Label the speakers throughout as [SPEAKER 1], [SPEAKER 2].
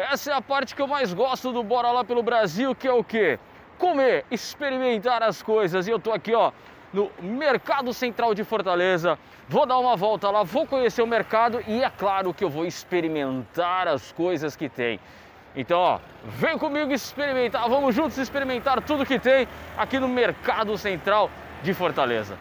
[SPEAKER 1] Essa é a parte que eu mais gosto do Bora Lá pelo Brasil, que é o quê? Comer, experimentar as coisas. E eu tô aqui, ó, no Mercado Central de Fortaleza. Vou dar uma volta lá, vou conhecer o mercado e é claro que eu vou experimentar as coisas que tem. Então, ó, vem comigo experimentar, vamos juntos experimentar tudo que tem aqui no Mercado Central de Fortaleza.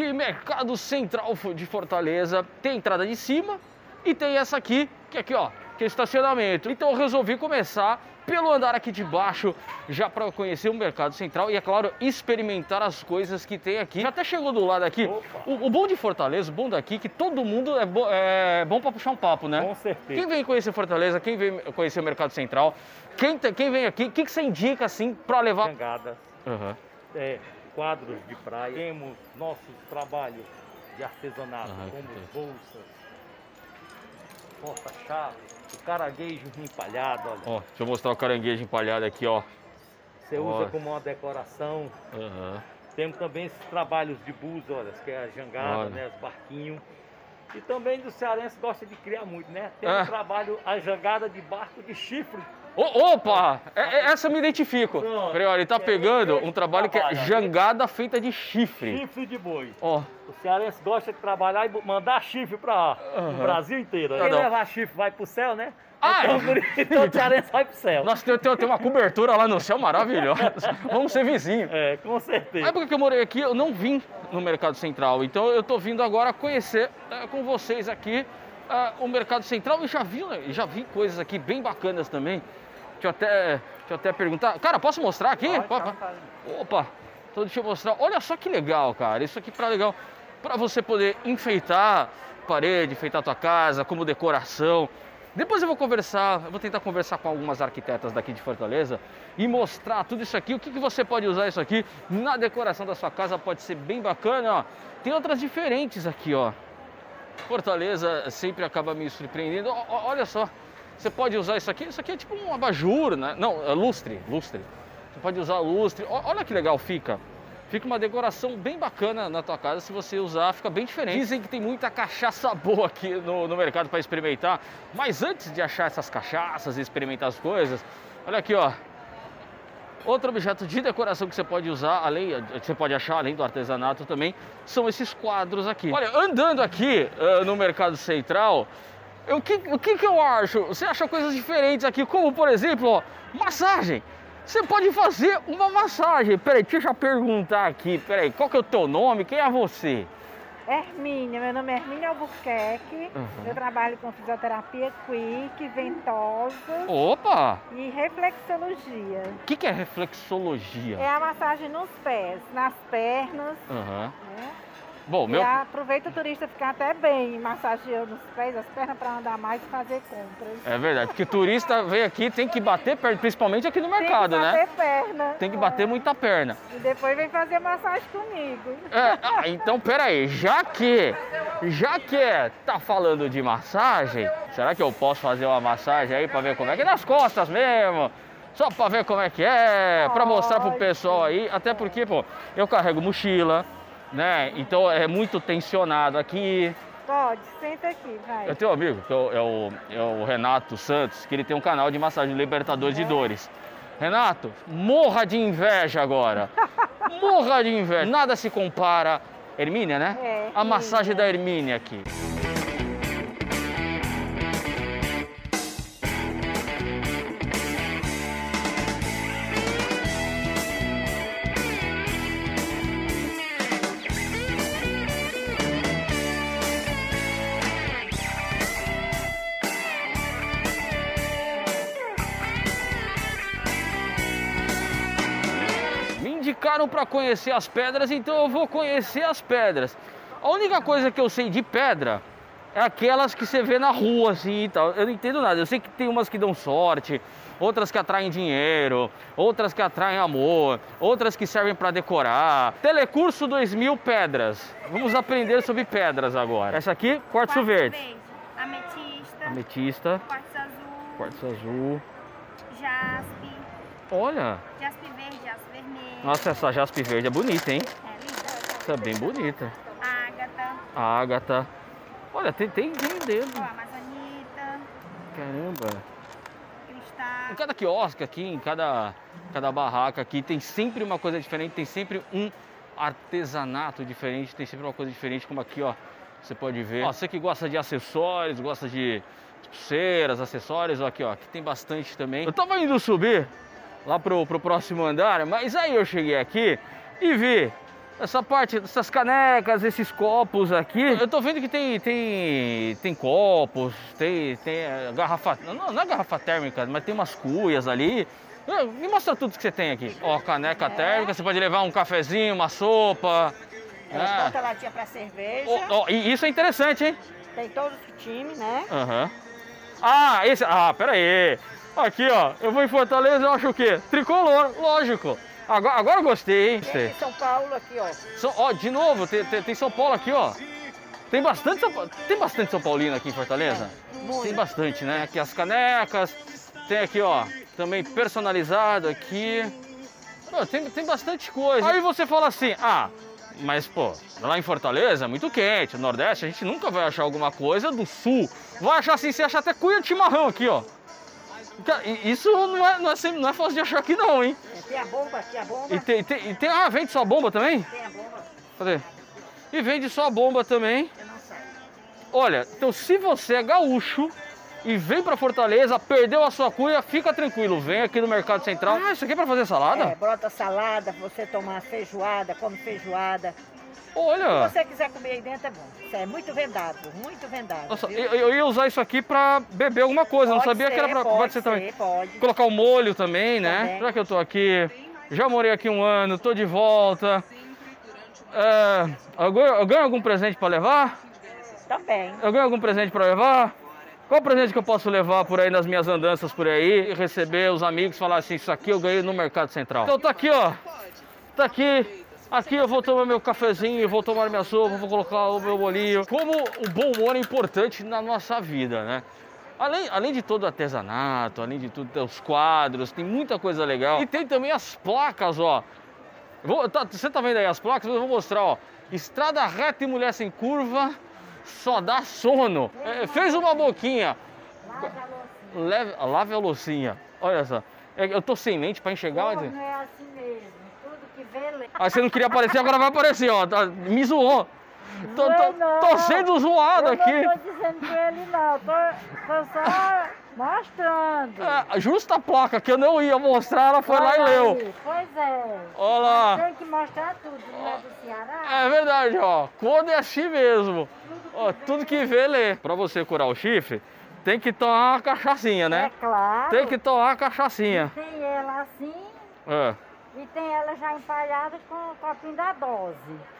[SPEAKER 1] Aqui, Mercado Central de Fortaleza, tem entrada de cima e tem essa aqui, que é aqui, ó, que é estacionamento. Então eu resolvi começar pelo andar aqui de baixo, já para conhecer o Mercado Central e, é claro, experimentar as coisas que tem aqui. Já até chegou do lado aqui. O, o, bom de Fortaleza, o bom daqui, que todo mundo é, bo é bom para puxar um papo, né?
[SPEAKER 2] Com certeza.
[SPEAKER 1] Quem vem conhecer Fortaleza, quem vem conhecer o Mercado Central, quem, quem vem aqui, o que, que você indica, assim, para levar...
[SPEAKER 2] Jangadas,
[SPEAKER 1] Uhum.
[SPEAKER 2] é, quadros de praia. Temos nossos trabalhos de artesanato,
[SPEAKER 1] Ah,
[SPEAKER 2] como bolsas, porta-chave, o caranguejo empalhado, olha.
[SPEAKER 1] Ó, deixa eu mostrar o caranguejo empalhado aqui, ó.
[SPEAKER 2] Você
[SPEAKER 1] Ó.
[SPEAKER 2] usa como uma decoração.
[SPEAKER 1] Aham.
[SPEAKER 2] Temos também esses trabalhos de bus, olha, que é a jangada,
[SPEAKER 1] Olha.
[SPEAKER 2] né, os barquinhos. E também do cearense gosta de criar muito, né? Tem
[SPEAKER 1] Ah.
[SPEAKER 2] um trabalho, a jangada de barco de chifre.
[SPEAKER 1] Ô, opa! É- é- essa eu me identifico.
[SPEAKER 2] Pronto.
[SPEAKER 1] Peraí, ó, ele tá
[SPEAKER 2] É,
[SPEAKER 1] pegando um trabalho que é
[SPEAKER 2] né?
[SPEAKER 1] jangada feita de chifre.
[SPEAKER 2] Chifre de boi.
[SPEAKER 1] Ó,
[SPEAKER 2] O cearense gosta de trabalhar e mandar chifre para
[SPEAKER 1] Aham.
[SPEAKER 2] o Brasil inteiro.
[SPEAKER 1] Tá
[SPEAKER 2] Quem levar chifre vai pro céu, né?
[SPEAKER 1] Ah,
[SPEAKER 2] então,
[SPEAKER 1] é?
[SPEAKER 2] então o cearense vai pro céu.
[SPEAKER 1] nossa, tem, tem- tem uma cobertura lá no céu maravilhosa. Vamos ser vizinhos.
[SPEAKER 2] É, com
[SPEAKER 1] Na
[SPEAKER 2] certeza.
[SPEAKER 1] época que eu morei aqui, eu não vim no Mercado Central. Então eu tô vindo agora conhecer eh, com vocês aqui eh, o Mercado Central e já vi, né, já vi coisas aqui bem bacanas também. Deixa eu até, deixa eu até perguntar. Cara, posso mostrar aqui?
[SPEAKER 2] Pode,
[SPEAKER 1] pode. Opa, então deixa eu mostrar. Olha só que legal, cara. Isso aqui para legal para você poder enfeitar parede, enfeitar a tua casa como decoração. Depois eu vou conversar, eu vou tentar conversar com algumas arquitetas daqui de Fortaleza e mostrar tudo isso aqui, o que, que você pode usar isso aqui na decoração da sua casa, pode ser bem bacana, ó. Tem outras diferentes aqui, ó. Fortaleza sempre acaba me surpreendendo. Ó, olha só, você pode usar isso aqui, isso aqui é tipo um abajur, né? Não, é lustre, lustre. Você pode usar lustre. Olha que legal fica. Fica uma decoração bem bacana na tua casa, se você usar, fica bem diferente. Dizem que tem muita cachaça boa aqui no, no mercado para experimentar, mas antes de achar essas cachaças e experimentar as coisas, olha aqui, ó. Outro objeto de decoração que você pode usar, além, que você pode achar além do artesanato também, são esses quadros aqui. Olha, andando aqui ah, no Mercado Central, o que, o que que eu acho? Você acha coisas diferentes aqui, como por exemplo, ó, massagem. Você pode fazer uma massagem. Peraí, deixa eu já perguntar aqui. Peraí, qual que é o teu nome? Quem é você?
[SPEAKER 3] Hermínia, meu nome é Hermínia Albuquerque.
[SPEAKER 1] Uhum.
[SPEAKER 3] Eu trabalho com fisioterapia quick, ventosa
[SPEAKER 1] Opa!
[SPEAKER 3] e reflexologia.
[SPEAKER 1] O que, que é reflexologia?
[SPEAKER 3] É a massagem nos pés, nas pernas,
[SPEAKER 1] Aham.
[SPEAKER 3] né?
[SPEAKER 1] Bom,
[SPEAKER 3] E
[SPEAKER 1] meu.
[SPEAKER 3] aproveita o turista ficar até bem massageando os pés, as pernas para andar mais e fazer compras.
[SPEAKER 1] É verdade, porque turista vem aqui tem que bater perna, principalmente aqui no mercado,
[SPEAKER 3] Tem que
[SPEAKER 1] né?
[SPEAKER 3] bater perna.
[SPEAKER 1] Tem que bater
[SPEAKER 3] é.
[SPEAKER 1] muita perna.
[SPEAKER 3] E depois vem fazer massagem comigo.
[SPEAKER 1] É, ah, então peraí, já que já que é, tá falando de massagem, será que eu posso fazer uma massagem aí pra ver como é que é nas costas mesmo? Só pra ver como é que é, pra mostrar pro pessoal aí, até porque, pô, eu carrego mochila, né? Então é muito tensionado aqui.
[SPEAKER 3] Pode, senta aqui, vai.
[SPEAKER 1] Eu tenho um amigo, que é o, é o- é o Renato Santos, que ele tem um canal de massagem Libertador de Dores. Renato, morra de inveja agora. morra de inveja. Nada se compara. Hermínia, né?
[SPEAKER 3] É,
[SPEAKER 1] A massagem da Hermínia aqui. Para conhecer as pedras, então eu vou conhecer as pedras. A única coisa que eu sei de pedra é aquelas que você vê na rua, assim e tal. Eu não entendo nada. Eu sei que tem umas que dão sorte, outras que atraem dinheiro, outras que atraem amor, outras que servem para decorar. Telecurso 2000 Pedras. Vamos aprender sobre pedras agora. Essa aqui, quartzo verde.
[SPEAKER 4] Ametista.
[SPEAKER 1] Ametista,
[SPEAKER 4] Quartzo azul.
[SPEAKER 1] quartzo azul.
[SPEAKER 4] Jaspe.
[SPEAKER 1] Olha,
[SPEAKER 4] Jaspe verde.
[SPEAKER 1] Nossa, essa jaspe verde é bonita, hein?
[SPEAKER 4] É linda.
[SPEAKER 1] Essa é bem bonita.
[SPEAKER 4] Ágata.
[SPEAKER 1] Ágata. Olha, tem, tem tem dedo.
[SPEAKER 4] Ó, amazonita.
[SPEAKER 1] Caramba. Em
[SPEAKER 4] Cristal.
[SPEAKER 1] cada quiosque aqui, em cada, cada barraca aqui, tem sempre uma coisa diferente, tem sempre um artesanato diferente, tem sempre uma coisa diferente, como aqui, ó, você pode ver. Ó, você que gosta de acessórios, gosta de pulseiras, acessórios, ó, aqui, ó, aqui tem bastante também. Eu tava indo subir lá pro, pro próximo andar, mas aí eu cheguei aqui e vi essa parte, essas canecas, esses copos aqui. Eu tô vendo que tem, tem, tem copos, tem, tem eh, garrafa, não, não é garrafa térmica, mas tem umas cuias ali. Eh, Me mostra tudo que você tem aqui. Ó, caneca térmica, você pode levar um cafezinho, uma sopa.
[SPEAKER 5] Elas
[SPEAKER 1] Ah.
[SPEAKER 5] botam latinha pra cerveja.
[SPEAKER 1] Ó, ó, e isso é interessante, hein?
[SPEAKER 5] Tem todos os times, né?
[SPEAKER 1] Aham. Ah, esse. Ah, pera aí. Aqui, ó. Eu vou em Fortaleza, eu acho o quê? Tricolor, lógico. Agora, agora eu gostei, hein?
[SPEAKER 5] Tem em São Paulo aqui, ó.
[SPEAKER 1] São, ó, de novo, tem, tem- tem São Paulo aqui, ó. Tem bastante São, tem bastante São Paulino aqui em Fortaleza?
[SPEAKER 5] muito.
[SPEAKER 1] Tem bastante, né? Aqui as canecas. Tem aqui, ó, também personalizado aqui. Pô, tem, tem bastante coisa. Aí você fala assim, ah, mas pô, lá em Fortaleza é muito quente, no Nordeste a gente nunca vai achar alguma coisa do Sul. Vai achar assim, você acha até cuia de chimarrão aqui, ó. E- Isso não é, não, é sempre, não é fácil de achar aqui não, hein?
[SPEAKER 5] É, Tem a bomba aqui, a bomba.
[SPEAKER 1] E tem, tem, e tem ah, vende só bomba também?
[SPEAKER 5] Tem a bomba.
[SPEAKER 1] Cadê? E vende só bomba também.
[SPEAKER 5] Não.
[SPEAKER 1] Olha, então se você é gaúcho e vem pra Fortaleza, perdeu a sua cuia, fica tranquilo, vem aqui no Mercado Central. Ah, isso aqui é pra fazer
[SPEAKER 5] É,
[SPEAKER 1] salada?
[SPEAKER 5] brota salada, você tomar feijoada, come feijoada. Se
[SPEAKER 1] Olha,
[SPEAKER 5] você quiser comer aí dentro, é bom. Isso é muito vendado, muito vendado.
[SPEAKER 1] nossa, eu, eu ia usar isso aqui pra beber alguma coisa, eu não
[SPEAKER 5] Pode
[SPEAKER 1] sabia que era pra.
[SPEAKER 5] ser,
[SPEAKER 1] Pode ser também.
[SPEAKER 5] ser, Pode.
[SPEAKER 1] Colocar o molho também, né?
[SPEAKER 5] Também.
[SPEAKER 1] Já que eu tô aqui, já morei aqui um ano, tô de volta. É, eu ganho, algum presente pra levar?
[SPEAKER 5] Também.
[SPEAKER 1] Eu ganho algum presente pra levar? Qual presente que eu posso levar por aí nas minhas andanças por aí e receber os amigos e falar assim, isso aqui eu ganhei no Mercado Central? Então tá aqui, ó. Tá aqui. Aqui eu vou tomar meu cafezinho, vou tomar minha sopa, vou colocar o meu bolinho. Como o bom humor é importante na nossa vida, né? Além, além de todo o artesanato, além de tudo, tem os quadros, tem muita coisa legal. E tem também as placas, ó. Vou- tá- você tá vendo aí as placas? Eu vou mostrar, ó. Estrada reta e mulher sem curva, só dá sono. É, fez uma boquinha. Leve, lave a loucinha. Olha só. É Eu tô sem lente pra enxergar.
[SPEAKER 3] Povo
[SPEAKER 1] mas-
[SPEAKER 3] não é assim mesmo. Tudo que vê, lê.
[SPEAKER 1] Aí você não queria aparecer, agora vai aparecer, ó. Tá- me zoou. Tô, tô-
[SPEAKER 3] não.
[SPEAKER 1] tô sendo zoado
[SPEAKER 3] Eu
[SPEAKER 1] aqui.
[SPEAKER 3] não tô dizendo que ele não, tô, tô só mostrando.
[SPEAKER 1] É, justa a placa que eu não ia mostrar, ela foi lá e
[SPEAKER 3] Olha
[SPEAKER 1] leu.
[SPEAKER 3] aí, Pois é.
[SPEAKER 1] Olha lá.
[SPEAKER 3] Tem que mostrar tudo, não é do Ceará?
[SPEAKER 1] É verdade, ó. Quando é assim mesmo. Ó, tudo que vê, lê. Pra você curar o chifre, tem que tomar uma cachaçinha,
[SPEAKER 3] É
[SPEAKER 1] né?
[SPEAKER 3] claro.
[SPEAKER 1] Tem que tomar uma cachaçinha.
[SPEAKER 3] Tem ela assim
[SPEAKER 1] É.
[SPEAKER 3] e tem ela já empalhada com o copinho da dose.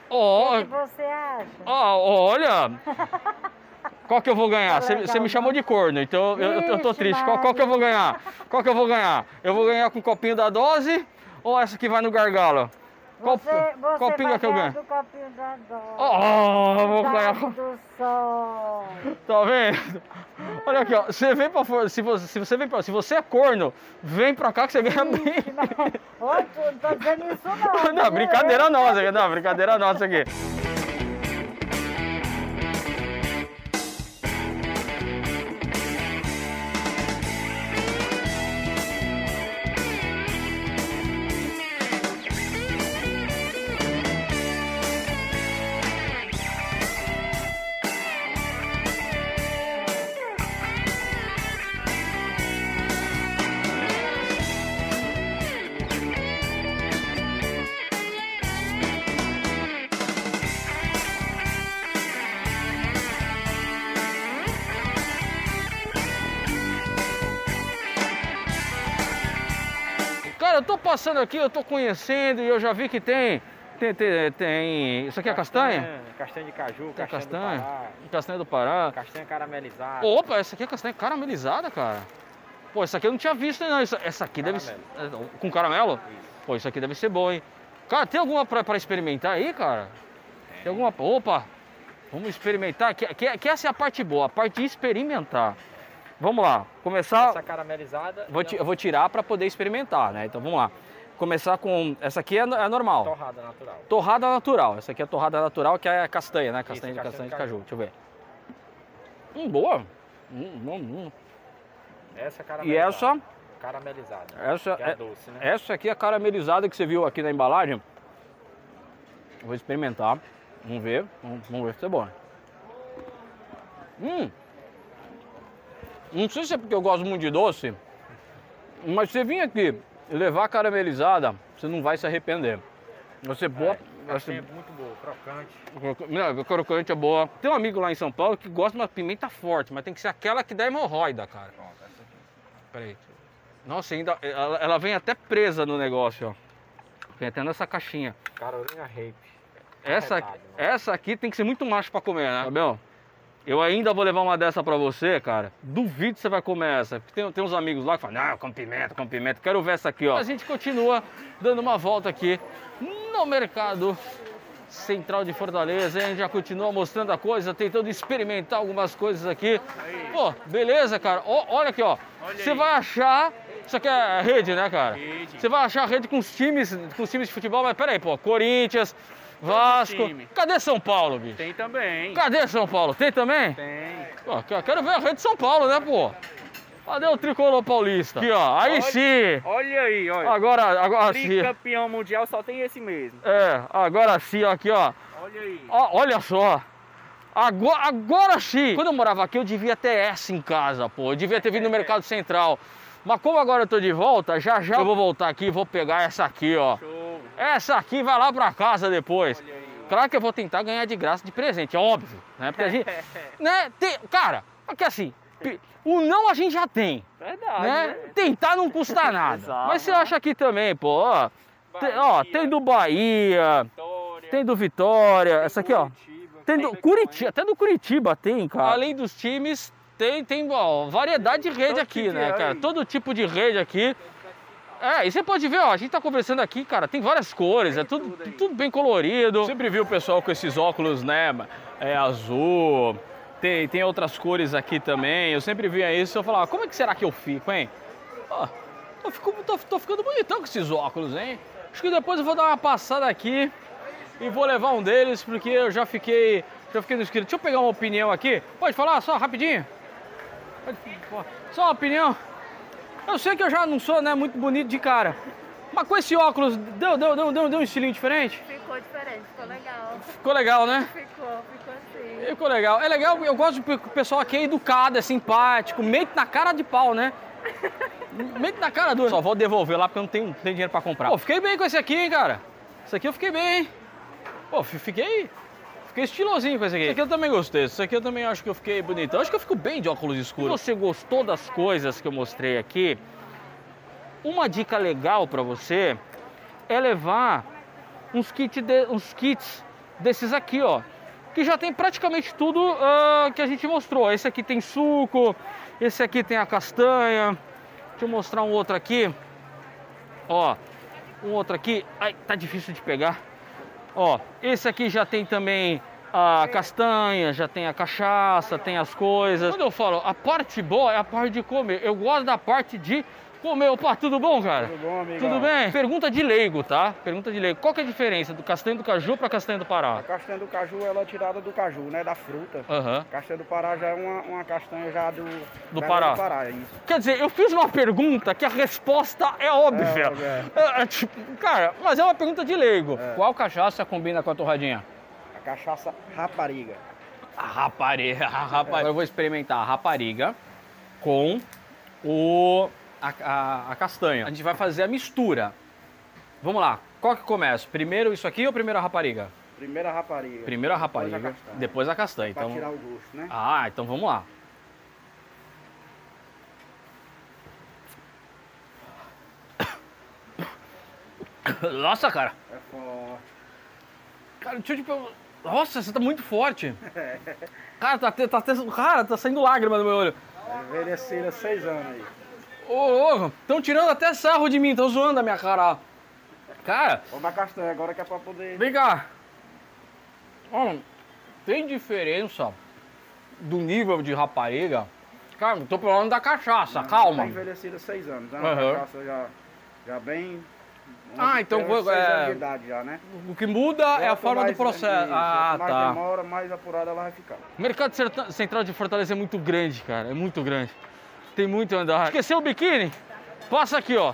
[SPEAKER 1] Ó,
[SPEAKER 3] O que você acha?
[SPEAKER 1] ó, olha. Qual que eu vou ganhar?
[SPEAKER 3] Tá
[SPEAKER 1] Você você me chamou de corno, então eu, eu- eu tô triste. Qual, qual que eu vou ganhar? Qual que eu vou ganhar? Eu vou ganhar com o copinho da dose ou essa que vai no gargalo? Qual,
[SPEAKER 3] Você, você
[SPEAKER 1] qual pinga que eu ganho?
[SPEAKER 3] do copinho da dose.
[SPEAKER 1] Oh, eu vou.
[SPEAKER 3] Cidade do sol.
[SPEAKER 1] Tá vendo? Olha aqui, ó. Você vem pra. Se você, se você vem pra, Se você é corno, vem pra cá que você ganha bem.
[SPEAKER 3] Tu não tô dizendo isso não.
[SPEAKER 1] Não, brincadeira nossa. Não, brincadeira nossa aqui. Eu tô passando aqui, eu tô conhecendo e eu já vi que tem Tem, tem, tem- Isso aqui é castanha?
[SPEAKER 2] Castanha de caju, castanha,
[SPEAKER 1] castanha?
[SPEAKER 2] do Pará,
[SPEAKER 1] Castanha do Pará.
[SPEAKER 2] castanha caramelizada.
[SPEAKER 1] Opa, essa aqui é castanha caramelizada, cara. Pô, essa aqui eu não tinha visto, não. Essa, essa aqui deve ser.
[SPEAKER 2] Caramelo.
[SPEAKER 1] é, Com caramelo?
[SPEAKER 2] Isso.
[SPEAKER 1] Pô, isso aqui deve ser bom, hein? Cara, tem alguma pra, pra experimentar aí, cara? Tem alguma. Opa! Vamos experimentar. Que, que, que essa é a parte boa, a parte de experimentar. Vamos lá, começar.
[SPEAKER 2] Essa caramelizada
[SPEAKER 1] Vou
[SPEAKER 2] e
[SPEAKER 1] ti-
[SPEAKER 2] a
[SPEAKER 1] eu vou tirar para poder experimentar, né? Então vamos lá. Começar com. Essa aqui é, é normal.
[SPEAKER 2] torrada natural.
[SPEAKER 1] Torrada natural. Essa aqui é torrada natural, que é castanha, né? Castanha,
[SPEAKER 2] Isso,
[SPEAKER 1] de, castanha
[SPEAKER 2] castanha
[SPEAKER 1] de caju. Deixa eu ver. Hum, boa. Hum, hum, hum.
[SPEAKER 2] Essa
[SPEAKER 1] E
[SPEAKER 2] caramelizada.
[SPEAKER 1] essa,
[SPEAKER 2] Caramelizada.
[SPEAKER 1] essa,
[SPEAKER 2] é,
[SPEAKER 1] é-
[SPEAKER 2] doce, né?
[SPEAKER 1] essa aqui é a caramelizada que você viu aqui na embalagem. Vou experimentar. Vamos ver. Vamos, vamos ver se é bom. Hum. Não sei se é porque eu gosto muito de doce, mas você vir aqui levar a caramelizada, você não vai se arrepender. Você boa.
[SPEAKER 2] Castanha é muito boa, crocante.
[SPEAKER 1] Não, crocante é boa. Tem um amigo lá em São Paulo que gosta de uma pimenta forte, mas tem que ser aquela que dá hemorroida, cara.
[SPEAKER 2] Pronto, essa aqui.
[SPEAKER 1] Peraí. Nossa, ainda. Ela, ela vem até presa no negócio, ó. Vem até nessa caixinha.
[SPEAKER 2] Carolina Rape.
[SPEAKER 1] Essa,
[SPEAKER 2] Arretado, né?
[SPEAKER 1] essa aqui tem que ser muito macho pra comer, né? Fabião, eu ainda vou levar uma dessa pra você, cara. Duvido que você vai comer essa. Porque tem, tem uns amigos lá que falam, não, com pimenta, com pimenta. Quero ver essa aqui, ó. A gente continua dando uma volta aqui no mercado central de Fortaleza. A gente já continua mostrando a coisa, tentando experimentar algumas coisas aqui. Pô, beleza, cara. Ó, olha aqui, ó. Você vai achar... Isso aqui é rede, né, cara? Você vai achar rede com os times, com os times de futebol, mas peraí, pô, Corinthians, Vasco. Cadê São Paulo, bicho?
[SPEAKER 6] Tem também.
[SPEAKER 1] Cadê São Paulo? Tem também?
[SPEAKER 6] Tem.
[SPEAKER 1] Pô, que- quero ver a rede de São Paulo, né, pô? Cadê o tricolor paulista? Aqui, ó. Aí
[SPEAKER 6] Olha-
[SPEAKER 1] sim.
[SPEAKER 6] Olha aí, olha.
[SPEAKER 1] Agora, agora sim.
[SPEAKER 6] Tricampeão mundial só tem esse mesmo.
[SPEAKER 1] É, agora sim, aqui, ó.
[SPEAKER 6] Olha aí.
[SPEAKER 1] Ó, olha só. Agora, agora sim. Quando eu morava aqui, eu devia ter essa em casa, pô. Eu devia ter vindo no Mercado Central. Mas como agora eu tô de volta, já já eu vou voltar aqui e vou pegar essa aqui, ó.
[SPEAKER 6] Show.
[SPEAKER 1] Essa aqui vai lá pra casa depois. Claro que eu vou tentar ganhar de graça de presente, é óbvio, né? Porque a gente, né? Tem, cara, porque assim, o não a gente já tem,
[SPEAKER 6] Verdade.
[SPEAKER 1] né?
[SPEAKER 6] né?
[SPEAKER 1] Tentar não custa nada.
[SPEAKER 6] Exato.
[SPEAKER 1] Mas você acha aqui também, pô, ó, tem, ó, tem do Bahia,
[SPEAKER 6] Vitória.
[SPEAKER 1] tem do Vitória, essa aqui, ó.
[SPEAKER 6] Curitiba.
[SPEAKER 1] Tem do
[SPEAKER 6] Tem
[SPEAKER 1] Curitiba, até do Curitiba tem, cara. Além dos times, tem, tem ó, variedade de rede aqui,
[SPEAKER 6] tipo
[SPEAKER 1] né, cara? Todo tipo de rede aqui. É, e você pode ver, ó, a gente tá conversando aqui, cara, tem várias cores, é tudo,
[SPEAKER 6] tudo
[SPEAKER 1] tudo bem colorido. Sempre vi o pessoal com esses óculos, né, é, azul, tem, tem outras cores aqui também. Eu sempre via isso e eu falava, como é que será que eu fico, hein? Ó, tô, fico- tô- tô ficando bonitão com esses óculos, hein? Acho que depois eu vou dar uma passada aqui e vou levar um deles, porque eu já fiquei, já fiquei no escuro. Deixa eu pegar uma opinião aqui. Pode falar só rapidinho? Pode- Só uma opinião. Eu sei que eu já não sou né, muito bonito de cara. Mas com esse óculos, deu, deu, deu, deu, deu um estilinho diferente?
[SPEAKER 3] Ficou diferente, ficou legal.
[SPEAKER 1] Ficou legal, né?
[SPEAKER 3] Ficou, ficou assim.
[SPEAKER 1] Ficou legal. É legal, eu gosto do pessoal aqui é educado, é simpático, meio na cara de pau, né? meio na cara dura. Só vou devolver lá porque eu não tenho, não tenho dinheiro pra comprar. Pô, fiquei bem com esse aqui, hein, cara. Esse aqui eu fiquei bem, hein? Pô, fi- fiquei. Fiquei estilosinho com esse aqui. Esse aqui eu também gostei. Esse aqui eu também acho que eu fiquei bonitão. Acho que eu fico bem de óculos escuros. Se você gostou das coisas que eu mostrei aqui, uma dica legal pra você é levar uns, kit de- uns kits desses aqui, ó. Que já tem praticamente tudo ah, que a gente mostrou. Esse aqui tem suco, esse aqui tem a castanha. Deixa eu mostrar um outro aqui. Ó, um outro aqui. Ai, tá difícil de pegar. Ó, esse aqui já tem também a castanha, já tem a cachaça, tem as coisas. Quando eu falo a parte boa é a parte de comer. Eu gosto da parte de comer. Opa, tudo bom, cara?
[SPEAKER 6] Tudo bom, amigo?
[SPEAKER 1] Tudo bem? Pergunta de leigo, tá? Pergunta de leigo. Qual que é a diferença do castanho do caju para castanha do Pará?
[SPEAKER 6] A castanha do caju, ela é tirada do caju, né? Da fruta. A castanha do Pará já é uma, uma castanha já do...
[SPEAKER 1] Do
[SPEAKER 6] da-
[SPEAKER 1] Pará.
[SPEAKER 6] Do Pará, é isso.
[SPEAKER 1] Quer dizer, eu fiz uma pergunta que a resposta é óbvia.
[SPEAKER 6] É,
[SPEAKER 1] É, é tipo, cara, mas é uma pergunta de leigo. Qual cachaça combina com a torradinha?
[SPEAKER 6] A cachaça rapariga.
[SPEAKER 1] A rapariga. A rapariga. Agora eu vou experimentar a rapariga com o, a, a- a castanha. A gente vai fazer a mistura. Vamos lá. Qual que começa? Primeiro isso aqui ou primeiro a rapariga?
[SPEAKER 6] Primeiro a rapariga.
[SPEAKER 1] Primeiro a
[SPEAKER 6] Depois
[SPEAKER 1] rapariga,
[SPEAKER 6] castanha.
[SPEAKER 1] depois a castanha.
[SPEAKER 6] Pra
[SPEAKER 1] Então,
[SPEAKER 6] tirar o gosto, né?
[SPEAKER 1] Ah, então vamos lá. Nossa, cara.
[SPEAKER 6] É forte.
[SPEAKER 1] Cara, deixa eu te perguntar. Nossa, você tá muito forte. Cara, tá, tá, cara, tá saindo lágrima do meu olho.
[SPEAKER 6] Envelheceram seis anos aí.
[SPEAKER 1] Ô, louco, estão tirando até sarro de mim, estão zoando a minha cara. Cara,
[SPEAKER 6] Vamos dar castanha agora que é pra poder.
[SPEAKER 1] vem cá. Ó, tem diferença do nível de rapariga? Cara, tô falando da cachaça, calma.
[SPEAKER 6] Tá envelhecido seis anos. É
[SPEAKER 1] Aham.
[SPEAKER 6] uma cachaça já, já bem.
[SPEAKER 1] Ah, então é-
[SPEAKER 6] idade já, né?
[SPEAKER 1] O que muda é a
[SPEAKER 6] Quanto
[SPEAKER 1] forma do processo.
[SPEAKER 6] isso,
[SPEAKER 1] Ah,
[SPEAKER 6] mais
[SPEAKER 1] tá.
[SPEAKER 6] demora, mais apurada ela vai ficar.
[SPEAKER 1] O mercado central de Fortaleza é muito grande, cara. É muito grande. Tem muito a andar. Esqueceu o biquíni? Passa aqui, ó.